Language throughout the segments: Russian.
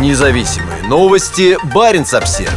Независимые новости. Барин обсерва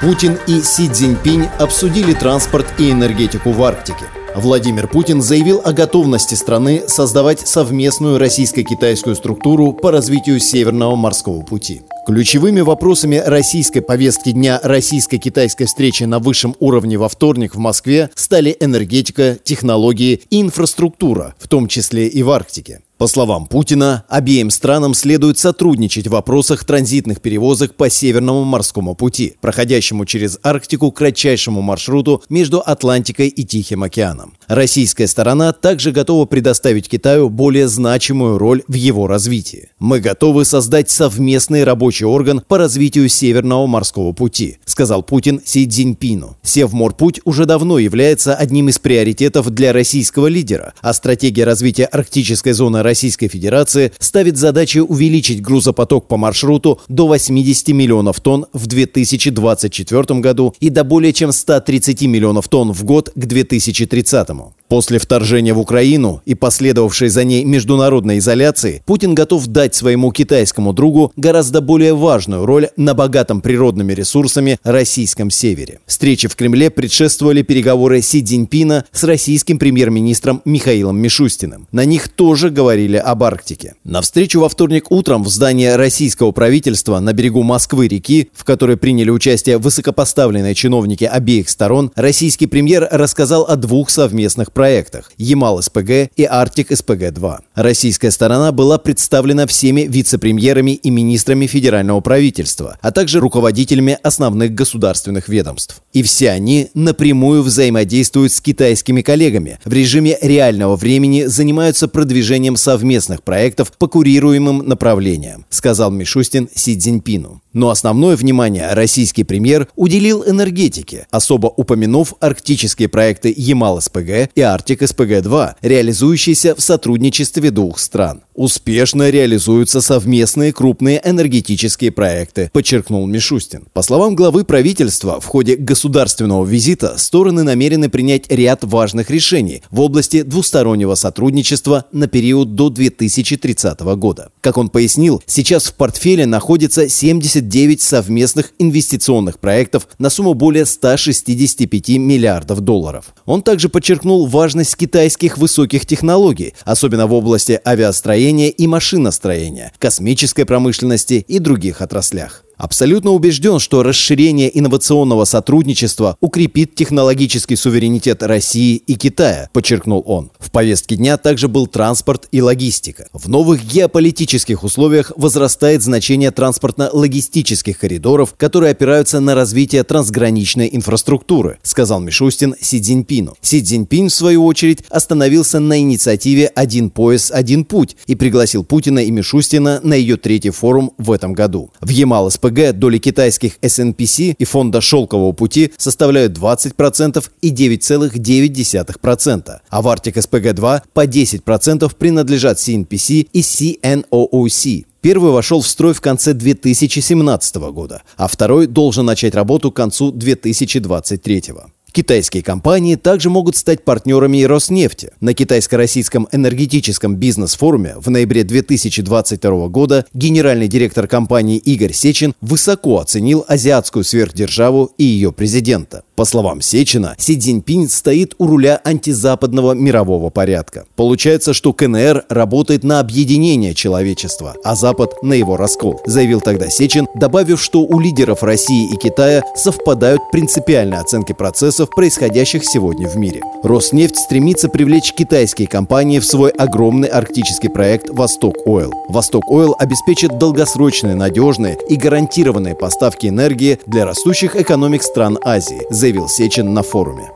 Путин и Си Цзиньпинь обсудили транспорт и энергетику в Арктике. Владимир Путин заявил о готовности страны создавать совместную российско-китайскую структуру по развитию Северного морского пути. Ключевыми вопросами российской повестки дня российско-китайской встречи на высшем уровне во вторник в Москве стали энергетика, технологии и инфраструктура, в том числе и в Арктике. По словам Путина, обеим странам следует сотрудничать в вопросах транзитных перевозок по Северному морскому пути, проходящему через Арктику кратчайшему маршруту между Атлантикой и Тихим океаном. Российская сторона также готова предоставить Китаю более значимую роль в его развитии. Мы готовы создать совместный рабочий орган по развитию Северного морского пути, сказал Путин Си Цзиньпину. Севморпуть уже давно является одним из приоритетов для российского лидера, а стратегия развития арктической зоны Российской Федерации ставит задачей увеличить грузопоток по маршруту до 80 миллионов тонн в 2024 году и до более чем 130 миллионов тонн в год к 2030. normal. После вторжения в Украину и последовавшей за ней международной изоляции, Путин готов дать своему китайскому другу гораздо более важную роль на богатом природными ресурсами российском севере. Встрече в Кремле предшествовали переговоры Си Цзиньпина с российским премьер-министром Михаилом Мишустиным. На них тоже говорили об Арктике. На встречу во вторник утром в здании российского правительства на берегу Москвы-реки, в которой приняли участие высокопоставленные чиновники обеих сторон, российский премьер рассказал о двух совместных проектах Ямал-СПГ и Арктик-СПГ-2. Российская сторона была представлена всеми вице-премьерами и министрами федерального правительства, а также руководителями основных государственных ведомств. И все они напрямую взаимодействуют с китайскими коллегами, в режиме реального времени занимаются продвижением совместных проектов по курируемым направлениям, сказал Мишустин Си Цзиньпину. Но основное внимание российский премьер уделил энергетике, особо упомянув арктические проекты Ямал-СПГ и Арктик-СПГ-2, реализующиеся в сотрудничестве двух стран. Успешно реализуются совместные крупные энергетические проекты, подчеркнул Мишустин. По словам главы правительства, в ходе государственного визита стороны намерены принять ряд важных решений в области двустороннего сотрудничества на период до 2030 года. Как он пояснил, сейчас в портфеле находится 79 совместных инвестиционных проектов на сумму более 165 миллиардов долларов. Он также подчеркнул важность китайских высоких технологий, особенно в области авиастроения и машиностроения, космической промышленности и других отраслях. Абсолютно убежден, что расширение инновационного сотрудничества укрепит технологический суверенитет России и Китая, подчеркнул он. В повестке дня также был транспорт и логистика. В новых геополитических условиях возрастает значение транспортно-логистических коридоров, которые опираются на развитие трансграничной инфраструктуры, сказал Мишустин Си Цзиньпину. Си Цзиньпин, в свою очередь, остановился на инициативе «Один пояс, один путь» и пригласил Путина и Мишустина на ее третий форум в этом году. В Ямал-СПГ СПГ доли китайских SNPC и фонда «Шелкового пути» составляют 20% и 9,9%, а в Arctic SPG-2 по 10% принадлежат CNPC и CNOOC. Первый вошел в строй в конце 2017 года, а второй должен начать работу к концу 2023 года. Китайские компании также могут стать партнерами и Роснефти. На китайско-российском энергетическом бизнес-форуме в ноябре 2022 года генеральный директор компании Игорь Сечин высоко оценил азиатскую сверхдержаву и ее президента. По словам Сечина, Си Цзиньпинь стоит у руля антизападного мирового порядка. Получается, что КНР работает на объединение человечества, а Запад на его раскол, заявил тогда Сечин, добавив, что у лидеров России и Китая совпадают принципиальные оценки процессов, происходящих сегодня в мире. Роснефть стремится привлечь китайские компании в свой огромный арктический проект «Восток Ойл». «Восток Ойл» обеспечит долгосрочные, надежные и гарантированные поставки энергии для растущих экономик стран Азии, заявил заявил Сечин на форуме.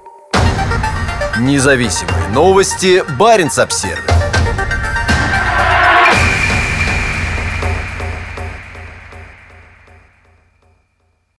Независимые новости. Барин обсервис